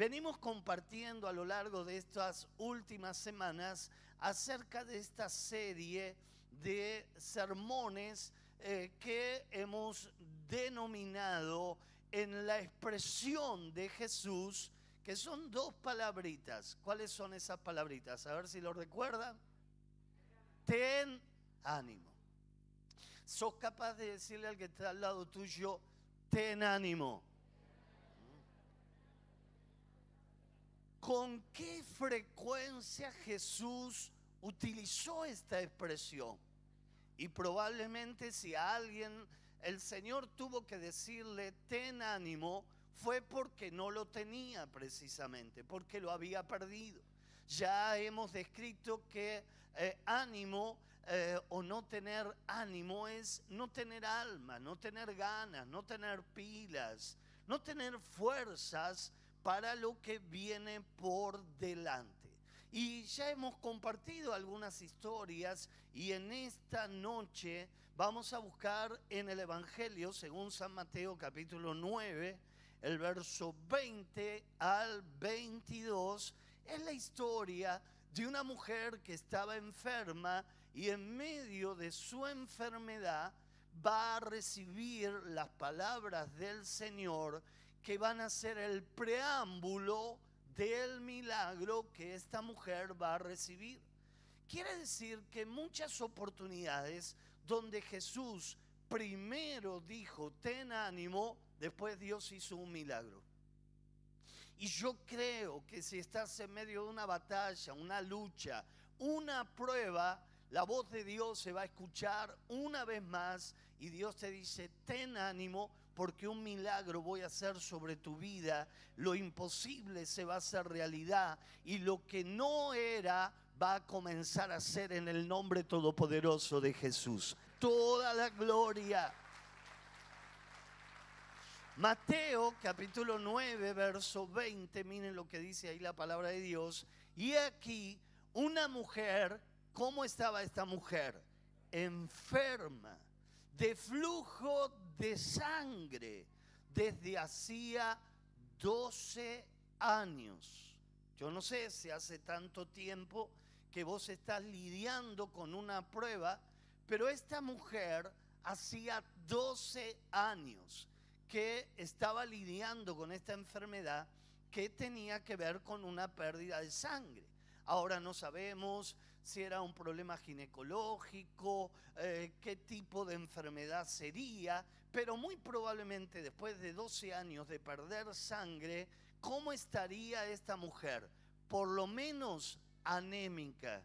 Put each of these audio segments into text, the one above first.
Venimos compartiendo a lo largo de estas últimas semanas acerca de esta serie de sermones eh, que hemos denominado en la expresión de Jesús, que son dos palabritas. ¿Cuáles son esas palabritas? A ver si lo recuerdan. Ten ánimo. ¿Sos capaz de decirle al que está al lado tuyo, ten ánimo? ¿Con qué frecuencia Jesús utilizó esta expresión? Y probablemente si alguien el Señor tuvo que decirle, ten ánimo, fue porque no lo tenía precisamente, porque lo había perdido. Ya hemos descrito que eh, ánimo eh, o no tener ánimo es no tener alma, no tener ganas, no tener pilas, no tener fuerzas para lo que viene por delante. Y ya hemos compartido algunas historias y en esta noche vamos a buscar en el Evangelio, según San Mateo capítulo 9, el verso 20 al 22, es la historia de una mujer que estaba enferma y en medio de su enfermedad va a recibir las palabras del Señor que van a ser el preámbulo del milagro que esta mujer va a recibir. Quiere decir que muchas oportunidades donde Jesús primero dijo, ten ánimo, después Dios hizo un milagro. Y yo creo que si estás en medio de una batalla, una lucha, una prueba, la voz de Dios se va a escuchar una vez más y Dios te dice, ten ánimo porque un milagro voy a hacer sobre tu vida, lo imposible se va a hacer realidad y lo que no era va a comenzar a ser en el nombre todopoderoso de Jesús. Toda la gloria. Mateo capítulo 9, verso 20, miren lo que dice ahí la palabra de Dios. Y aquí una mujer, ¿cómo estaba esta mujer? Enferma de flujo de sangre desde hacía 12 años. Yo no sé si hace tanto tiempo que vos estás lidiando con una prueba, pero esta mujer hacía 12 años que estaba lidiando con esta enfermedad que tenía que ver con una pérdida de sangre. Ahora no sabemos si era un problema ginecológico, eh, qué tipo de enfermedad sería, pero muy probablemente después de 12 años de perder sangre, ¿cómo estaría esta mujer? Por lo menos anémica,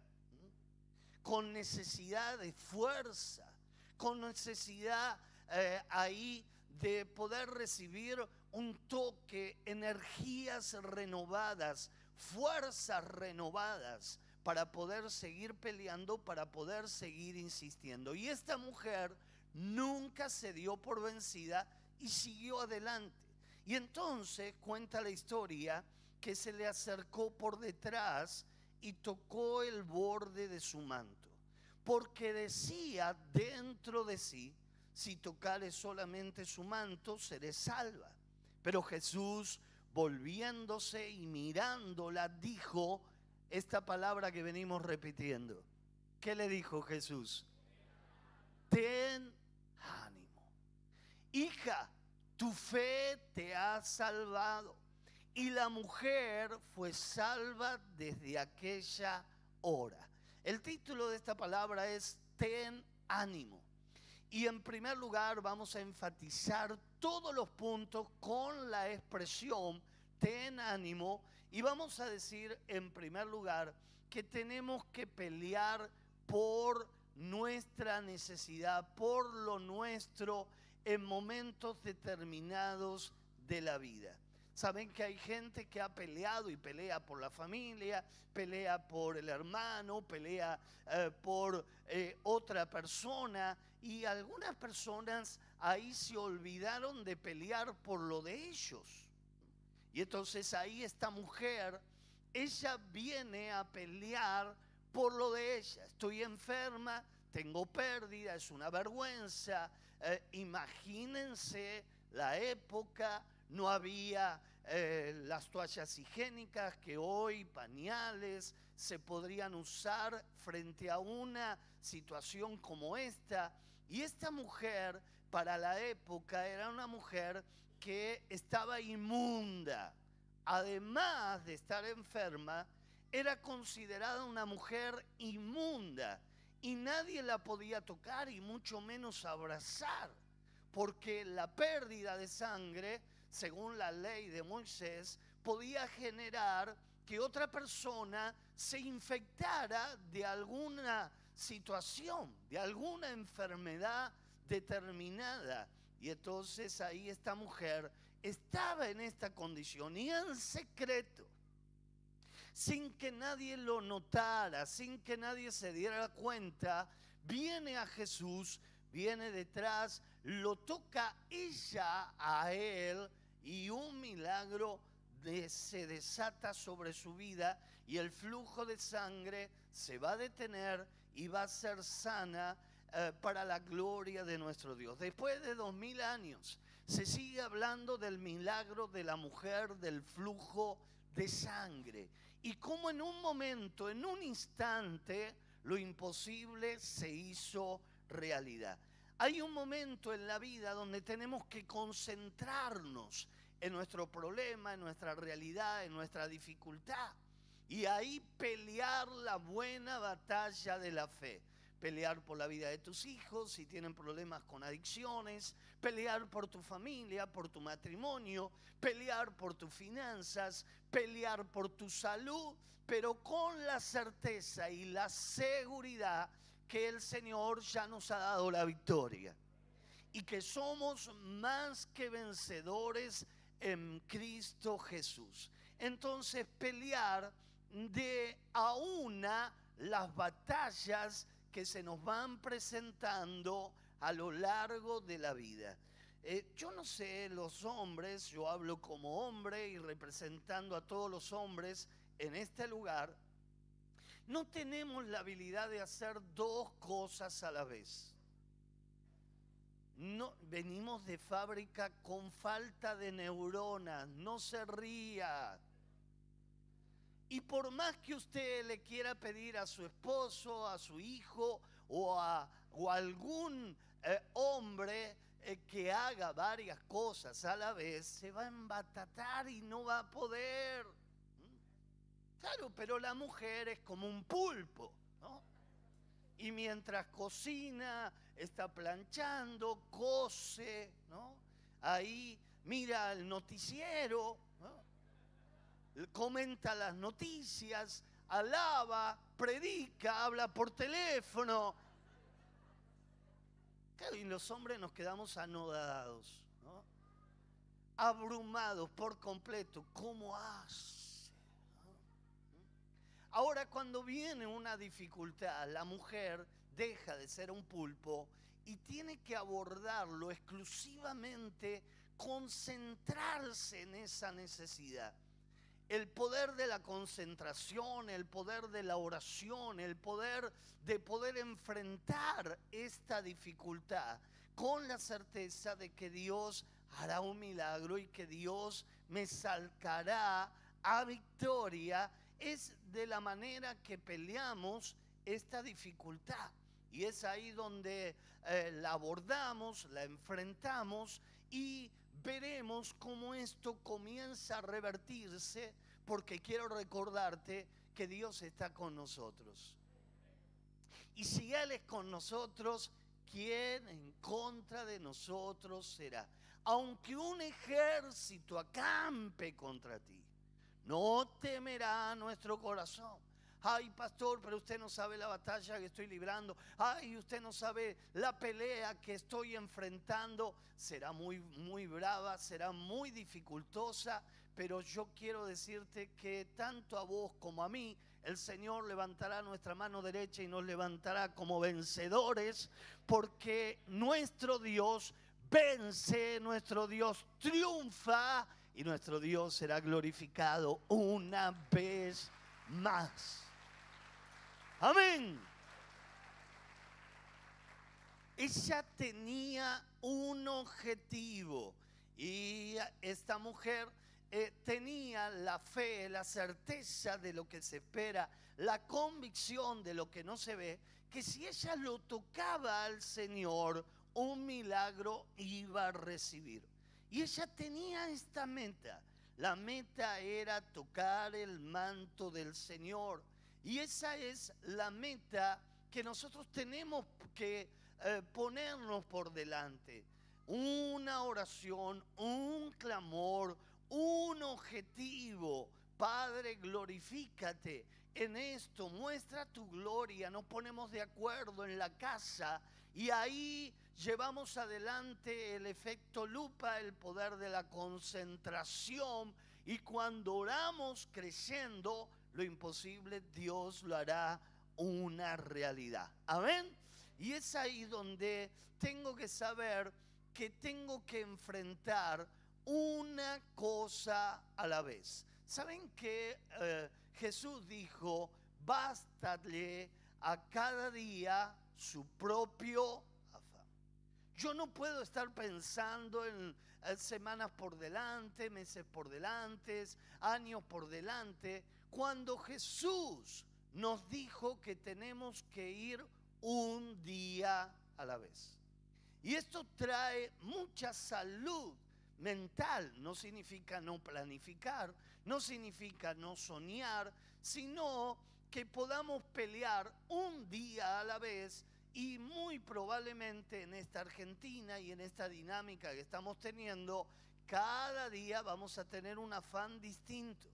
con necesidad de fuerza, con necesidad eh, ahí de poder recibir un toque, energías renovadas, fuerzas renovadas para poder seguir peleando, para poder seguir insistiendo. Y esta mujer nunca se dio por vencida y siguió adelante. Y entonces cuenta la historia que se le acercó por detrás y tocó el borde de su manto, porque decía dentro de sí, si tocare solamente su manto, seré salva. Pero Jesús, volviéndose y mirándola, dijo, esta palabra que venimos repitiendo. ¿Qué le dijo Jesús? Ten ánimo. Hija, tu fe te ha salvado. Y la mujer fue salva desde aquella hora. El título de esta palabra es Ten ánimo. Y en primer lugar vamos a enfatizar todos los puntos con la expresión ten ánimo y vamos a decir en primer lugar que tenemos que pelear por nuestra necesidad, por lo nuestro en momentos determinados de la vida. Saben que hay gente que ha peleado y pelea por la familia, pelea por el hermano, pelea eh, por eh, otra persona y algunas personas ahí se olvidaron de pelear por lo de ellos. Y entonces ahí esta mujer, ella viene a pelear por lo de ella. Estoy enferma, tengo pérdida, es una vergüenza. Eh, imagínense la época, no había eh, las toallas higiénicas que hoy, pañales, se podrían usar frente a una situación como esta. Y esta mujer, para la época, era una mujer que estaba inmunda. Además de estar enferma, era considerada una mujer inmunda y nadie la podía tocar y mucho menos abrazar, porque la pérdida de sangre, según la ley de Moisés, podía generar que otra persona se infectara de alguna situación, de alguna enfermedad determinada. Y entonces ahí esta mujer estaba en esta condición y en secreto sin que nadie lo notara, sin que nadie se diera cuenta, viene a Jesús, viene detrás, lo toca ella a él y un milagro se desata sobre su vida y el flujo de sangre se va a detener y va a ser sana eh, para la gloria de nuestro Dios. Después de dos mil años se sigue hablando del milagro de la mujer del flujo de sangre y cómo en un momento, en un instante, lo imposible se hizo realidad. Hay un momento en la vida donde tenemos que concentrarnos en nuestro problema, en nuestra realidad, en nuestra dificultad. Y ahí pelear la buena batalla de la fe pelear por la vida de tus hijos, si tienen problemas con adicciones, pelear por tu familia, por tu matrimonio, pelear por tus finanzas, pelear por tu salud, pero con la certeza y la seguridad que el Señor ya nos ha dado la victoria y que somos más que vencedores en Cristo Jesús. Entonces pelear de a una las batallas que se nos van presentando a lo largo de la vida. Eh, yo no sé, los hombres, yo hablo como hombre y representando a todos los hombres en este lugar, no tenemos la habilidad de hacer dos cosas a la vez. No, venimos de fábrica con falta de neuronas, no se ría. Y por más que usted le quiera pedir a su esposo, a su hijo o a, algún eh, hombre eh, que haga varias cosas a la vez, se va a embatatar y no va a poder. ¿Mm? Claro, pero la mujer es como un pulpo, ¿no? Y mientras cocina, está planchando, cose, ¿no? Ahí mira el noticiero, comenta las noticias, alaba, predica, habla por teléfono. y los hombres nos quedamos anodados, abrumados por completo. ¿Cómo hace? Ahora cuando viene una dificultad, la mujer deja de ser un pulpo y tiene que abordarlo exclusivamente, concentrarse en esa necesidad el poder de la concentración, el poder de la oración, el poder de poder enfrentar esta dificultad con la certeza de que Dios hará un milagro y que Dios me saltará a victoria, es de la manera que peleamos esta dificultad. Y es ahí donde eh, la abordamos, la enfrentamos y veremos cómo esto comienza a revertirse, porque quiero recordarte que Dios está con nosotros. Y si Él es con nosotros, ¿quién en contra de nosotros será? Aunque un ejército acampe contra ti, no temerá nuestro corazón. Ay, pastor, pero usted no sabe la batalla que estoy librando. Ay, usted no sabe la pelea que estoy enfrentando. Será muy, muy brava, será muy dificultosa, pero yo quiero decirte que tanto a vos como a mí, el Señor levantará nuestra mano derecha y nos levantará como vencedores, porque nuestro Dios vence, nuestro Dios triunfa y nuestro Dios será glorificado una vez más. Amén. Ella tenía un objetivo y esta mujer eh, tenía la fe, la certeza de lo que se espera, la convicción de lo que no se ve, que si ella lo tocaba al Señor, un milagro iba a recibir. Y ella tenía esta meta. La meta era tocar el manto del Señor. Y esa es la meta que nosotros tenemos que eh, ponernos por delante. Una oración, un clamor, un objetivo. Padre, glorifícate en esto, muestra tu gloria. Nos ponemos de acuerdo en la casa y ahí llevamos adelante el efecto lupa, el poder de la concentración. Y cuando oramos creciendo, lo imposible Dios lo hará una realidad. Amén. Y es ahí donde tengo que saber que tengo que enfrentar una cosa a la vez. ¿Saben que eh, Jesús dijo, bástale a cada día su propio afán? Yo no puedo estar pensando en eh, semanas por delante, meses por delante, años por delante, cuando Jesús nos dijo que tenemos que ir un día a la vez. Y esto trae mucha salud mental. No significa no planificar, no significa no soñar, sino que podamos pelear un día a la vez y muy probablemente en esta Argentina y en esta dinámica que estamos teniendo, cada día vamos a tener un afán distinto,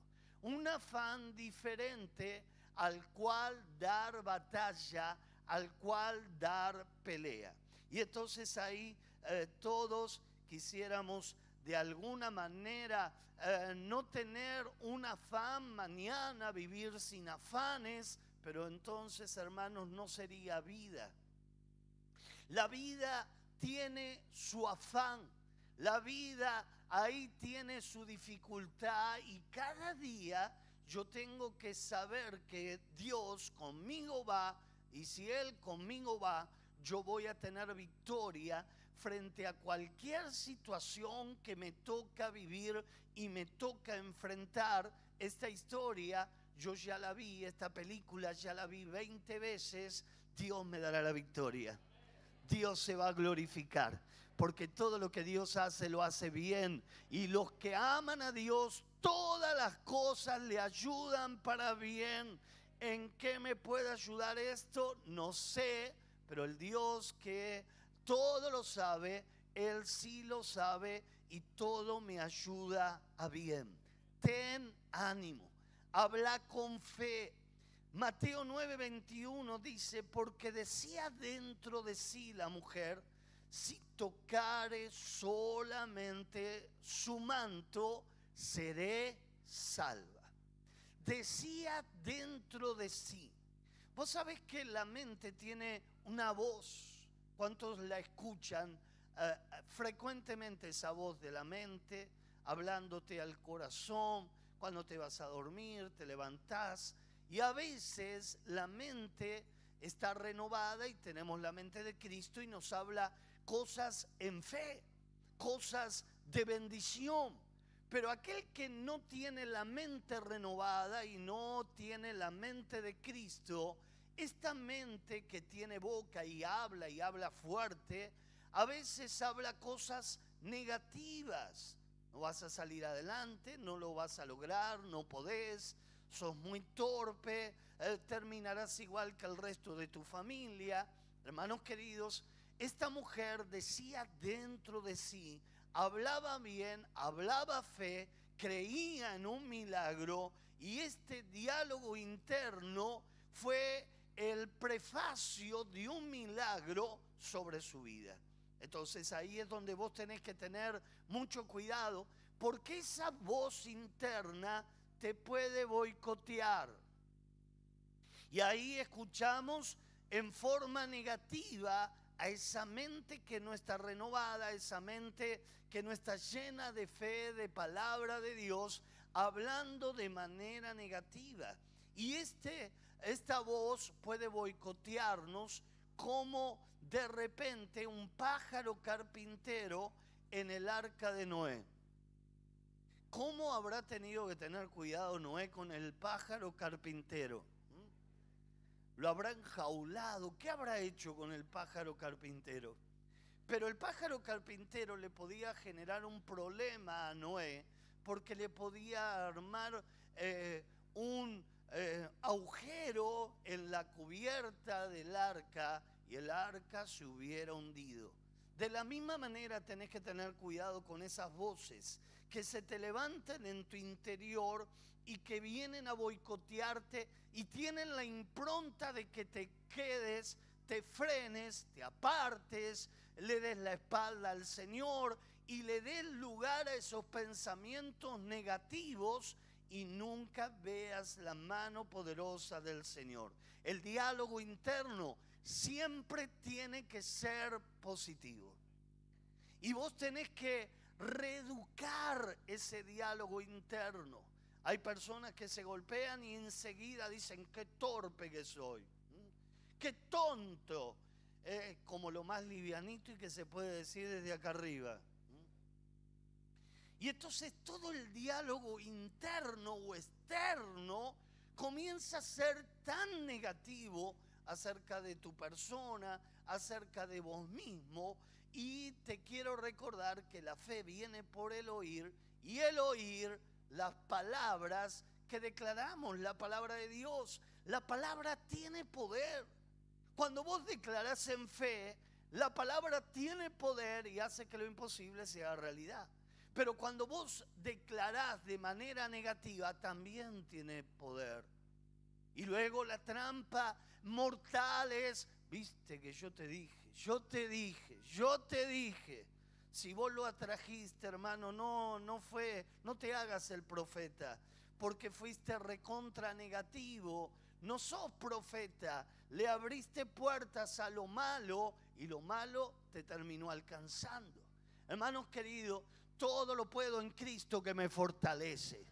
un afán diferente al cual dar batalla al cual dar pelea. Y entonces ahí eh, todos quisiéramos de alguna manera eh, no tener un afán mañana, vivir sin afanes, pero entonces hermanos no sería vida. La vida tiene su afán, la vida ahí tiene su dificultad y cada día yo tengo que saber que Dios conmigo va y si Él conmigo va, yo voy a tener victoria frente a cualquier situación que me toca vivir y me toca enfrentar. Esta historia yo ya la vi, esta película ya la vi 20 veces, Dios me dará la victoria. Dios se va a glorificar, porque todo lo que Dios hace lo hace bien. Y los que aman a Dios, todas las cosas le ayudan para bien. ¿En qué me puede ayudar esto? No sé, pero el Dios que todo lo sabe, Él sí lo sabe y todo me ayuda a bien. Ten ánimo, habla con fe. Mateo 9:21 dice, porque decía dentro de sí la mujer, si tocare solamente su manto, seré salva decía dentro de sí. Vos sabés que la mente tiene una voz. ¿Cuántos la escuchan eh, frecuentemente esa voz de la mente hablándote al corazón cuando te vas a dormir, te levantás? Y a veces la mente está renovada y tenemos la mente de Cristo y nos habla cosas en fe, cosas de bendición pero aquel que no tiene la mente renovada y no tiene la mente de Cristo, esta mente que tiene boca y habla y habla fuerte, a veces habla cosas negativas. No vas a salir adelante, no lo vas a lograr, no podés, sos muy torpe, eh, terminarás igual que el resto de tu familia. Hermanos queridos, esta mujer decía dentro de sí, hablaba bien, hablaba fe, creía en un milagro y este diálogo interno fue el prefacio de un milagro sobre su vida. Entonces ahí es donde vos tenés que tener mucho cuidado porque esa voz interna te puede boicotear. Y ahí escuchamos en forma negativa a esa mente que no está renovada, a esa mente que no está llena de fe, de palabra de Dios, hablando de manera negativa. Y este, esta voz puede boicotearnos como de repente un pájaro carpintero en el arca de Noé. ¿Cómo habrá tenido que tener cuidado Noé con el pájaro carpintero? ¿Lo habrá enjaulado? ¿Qué habrá hecho con el pájaro carpintero? Pero el pájaro carpintero le podía generar un problema a Noé porque le podía armar eh, un eh, agujero en la cubierta del arca y el arca se hubiera hundido. De la misma manera tenés que tener cuidado con esas voces que se te levantan en tu interior y que vienen a boicotearte y tienen la impronta de que te quedes, te frenes, te apartes, le des la espalda al Señor y le des lugar a esos pensamientos negativos y nunca veas la mano poderosa del Señor. El diálogo interno siempre tiene que ser positivo. Y vos tenés que reeducar ese diálogo interno. Hay personas que se golpean y enseguida dicen, qué torpe que soy, qué tonto, eh, como lo más livianito y que se puede decir desde acá arriba. Y entonces todo el diálogo interno o externo comienza a ser tan negativo acerca de tu persona, acerca de vos mismo. Y te quiero recordar que la fe viene por el oír y el oír las palabras que declaramos, la palabra de Dios. La palabra tiene poder. Cuando vos declarás en fe, la palabra tiene poder y hace que lo imposible sea realidad. Pero cuando vos declarás de manera negativa, también tiene poder. Y luego la trampa mortal es, viste que yo te dije, yo te dije, yo te dije. Si vos lo atrajiste, hermano, no, no fue, no te hagas el profeta, porque fuiste recontra negativo, no sos profeta, le abriste puertas a lo malo y lo malo te terminó alcanzando. Hermanos queridos, todo lo puedo en Cristo que me fortalece.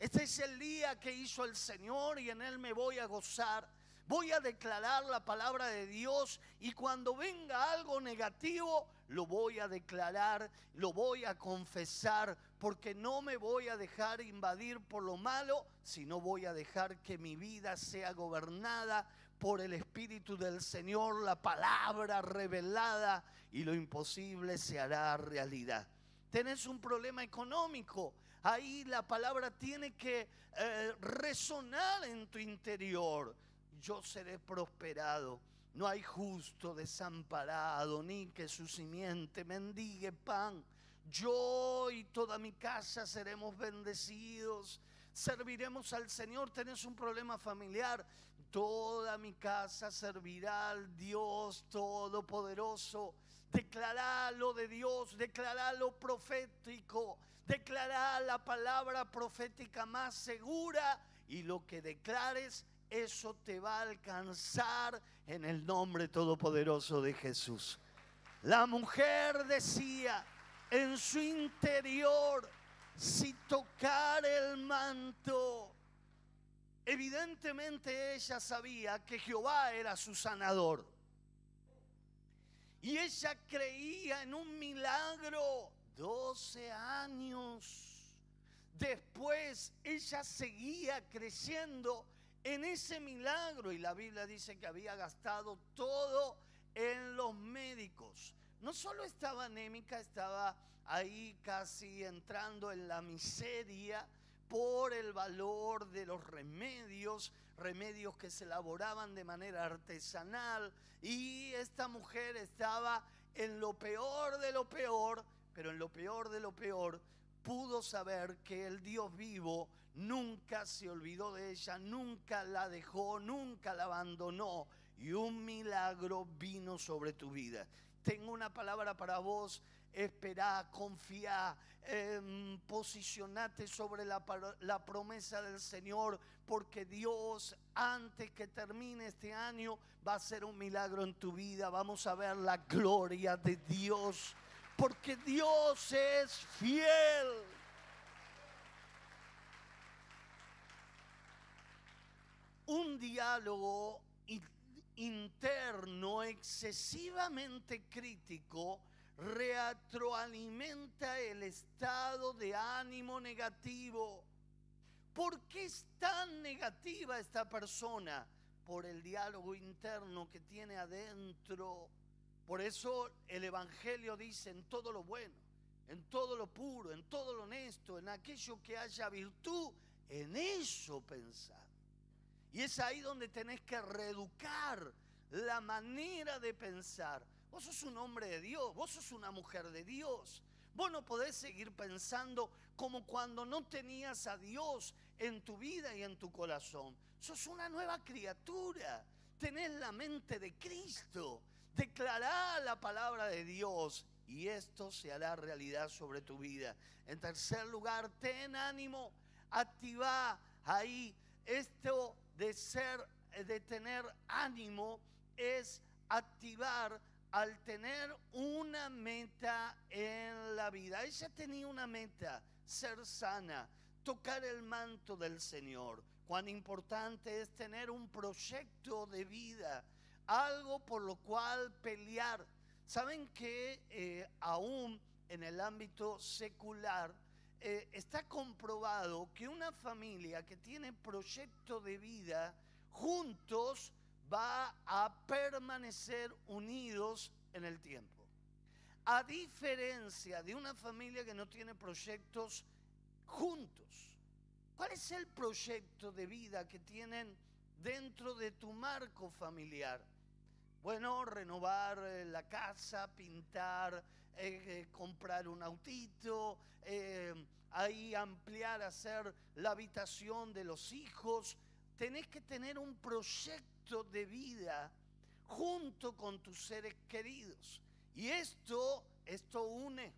Este es el día que hizo el Señor y en Él me voy a gozar. Voy a declarar la palabra de Dios y cuando venga algo negativo, lo voy a declarar, lo voy a confesar, porque no me voy a dejar invadir por lo malo, sino voy a dejar que mi vida sea gobernada por el Espíritu del Señor, la palabra revelada, y lo imposible se hará realidad. Tenés un problema económico, ahí la palabra tiene que eh, resonar en tu interior. Yo seré prosperado. No hay justo desamparado, ni que su simiente mendigue pan. Yo y toda mi casa seremos bendecidos. Serviremos al Señor. Tenés un problema familiar. Toda mi casa servirá al Dios Todopoderoso. Declará lo de Dios, declará lo profético, declará la palabra profética más segura y lo que declares, eso te va a alcanzar en el nombre todopoderoso de Jesús. La mujer decía en su interior, si tocar el manto, Evidentemente ella sabía que Jehová era su sanador. Y ella creía en un milagro 12 años. Después ella seguía creciendo en ese milagro y la Biblia dice que había gastado todo en los médicos. No solo estaba anémica, estaba ahí casi entrando en la miseria por el valor de los remedios, remedios que se elaboraban de manera artesanal. Y esta mujer estaba en lo peor de lo peor, pero en lo peor de lo peor pudo saber que el Dios vivo nunca se olvidó de ella, nunca la dejó, nunca la abandonó. Y un milagro vino sobre tu vida. Tengo una palabra para vos esperá, confía, eh, posicionate sobre la, la promesa del Señor, porque Dios antes que termine este año va a hacer un milagro en tu vida. Vamos a ver la gloria de Dios, porque Dios es fiel. Un diálogo interno excesivamente crítico retroalimenta el estado de ánimo negativo. ¿Por qué es tan negativa esta persona? Por el diálogo interno que tiene adentro. Por eso el Evangelio dice en todo lo bueno, en todo lo puro, en todo lo honesto, en aquello que haya virtud, en eso pensar. Y es ahí donde tenés que reeducar la manera de pensar. Vos sos un hombre de Dios, vos sos una mujer de Dios. Vos no podés seguir pensando como cuando no tenías a Dios en tu vida y en tu corazón. Sos una nueva criatura. Tenés la mente de Cristo. Declará la palabra de Dios y esto se hará realidad sobre tu vida. En tercer lugar, ten ánimo, activa ahí esto de ser, de tener ánimo es activar al tener una meta en la vida. Ella tenía una meta, ser sana, tocar el manto del Señor. Cuán importante es tener un proyecto de vida, algo por lo cual pelear. Saben que eh, aún en el ámbito secular eh, está comprobado que una familia que tiene proyecto de vida juntos va a permanecer unidos en el tiempo. A diferencia de una familia que no tiene proyectos juntos. ¿Cuál es el proyecto de vida que tienen dentro de tu marco familiar? Bueno, renovar eh, la casa, pintar, eh, eh, comprar un autito, ahí ampliar, hacer la habitación de los hijos. Tenés que tener un proyecto de vida junto con tus seres queridos. Y esto, esto une.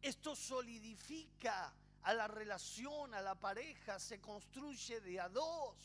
Esto solidifica a la relación, a la pareja, se construye de a dos,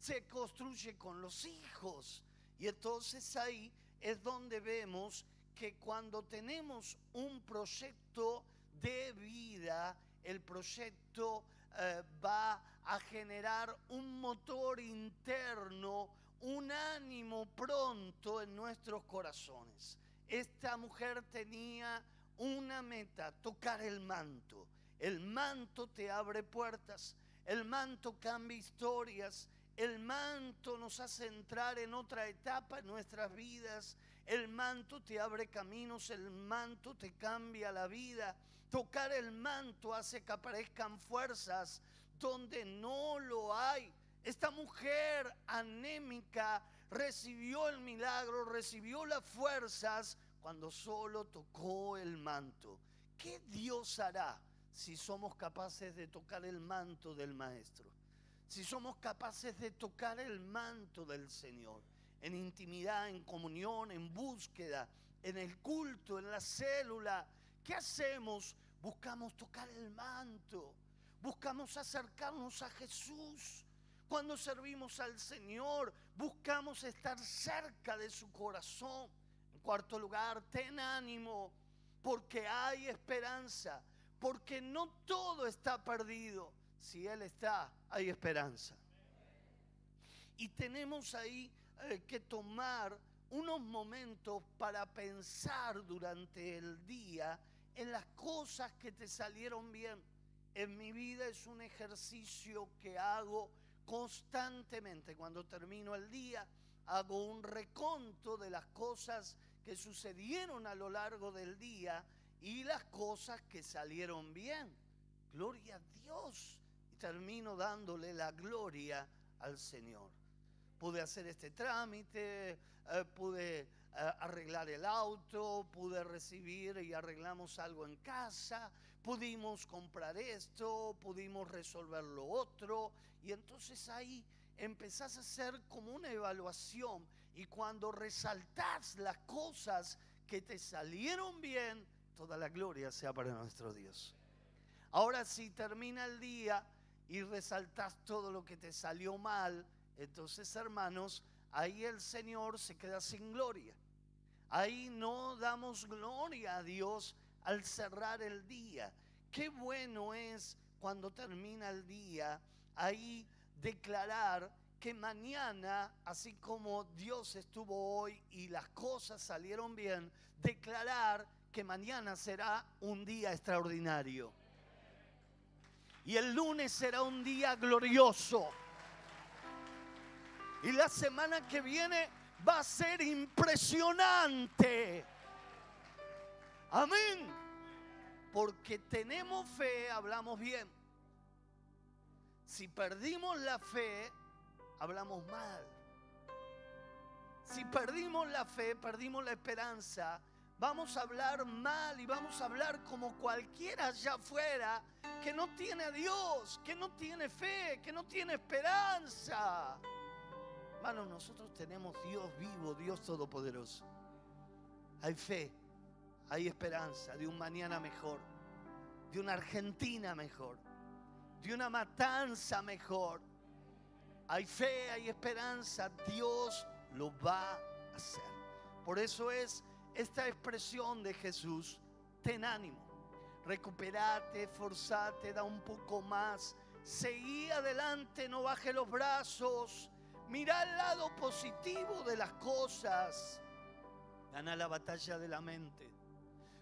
se construye con los hijos. Y entonces ahí es donde vemos que cuando tenemos un proyecto de vida, el proyecto eh, va a generar un motor interno, un ánimo pronto en nuestros corazones. Esta mujer tenía una meta, tocar el manto. El manto te abre puertas, el manto cambia historias, el manto nos hace entrar en otra etapa en nuestras vidas, el manto te abre caminos, el manto te cambia la vida. Tocar el manto hace que aparezcan fuerzas donde no lo hay. Esta mujer anémica recibió el milagro, recibió las fuerzas cuando solo tocó el manto. ¿Qué Dios hará si somos capaces de tocar el manto del Maestro? Si somos capaces de tocar el manto del Señor, en intimidad, en comunión, en búsqueda, en el culto, en la célula, ¿qué hacemos? Buscamos tocar el manto, buscamos acercarnos a Jesús cuando servimos al Señor, buscamos estar cerca de su corazón. En cuarto lugar, ten ánimo, porque hay esperanza, porque no todo está perdido. Si Él está, hay esperanza. Y tenemos ahí eh, que tomar unos momentos para pensar durante el día en las cosas que te salieron bien. En mi vida es un ejercicio que hago constantemente cuando termino el día, hago un reconto de las cosas que sucedieron a lo largo del día y las cosas que salieron bien. Gloria a Dios. Y termino dándole la gloria al Señor. Pude hacer este trámite, eh, pude arreglar el auto, pude recibir y arreglamos algo en casa, pudimos comprar esto, pudimos resolver lo otro, y entonces ahí empezás a hacer como una evaluación, y cuando resaltás las cosas que te salieron bien, toda la gloria sea para nuestro Dios. Ahora si termina el día y resaltás todo lo que te salió mal, entonces hermanos, ahí el Señor se queda sin gloria. Ahí no damos gloria a Dios al cerrar el día. Qué bueno es cuando termina el día ahí declarar que mañana, así como Dios estuvo hoy y las cosas salieron bien, declarar que mañana será un día extraordinario. Y el lunes será un día glorioso. Y la semana que viene va a ser impresionante. Amén. Porque tenemos fe, hablamos bien. Si perdimos la fe, hablamos mal. Si perdimos la fe, perdimos la esperanza, vamos a hablar mal y vamos a hablar como cualquiera allá afuera que no tiene a Dios, que no tiene fe, que no tiene esperanza. Hermanos, nosotros tenemos Dios vivo, Dios todopoderoso. Hay fe, hay esperanza de un mañana mejor, de una Argentina mejor, de una matanza mejor. Hay fe, hay esperanza, Dios lo va a hacer. Por eso es esta expresión de Jesús, ten ánimo, recuperate, forzate, da un poco más, seguí adelante, no baje los brazos, mira el lado positivo de las cosas, gana la batalla de la mente,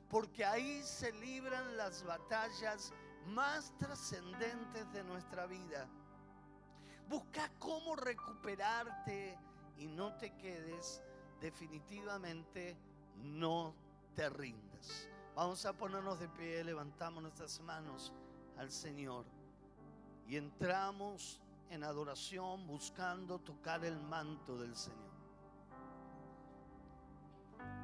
porque ahí se libran las batallas más trascendentes de nuestra vida. Busca cómo recuperarte y no te quedes definitivamente no te rindas. Vamos a ponernos de pie, levantamos nuestras manos al Señor y entramos en adoración buscando tocar el manto del Señor.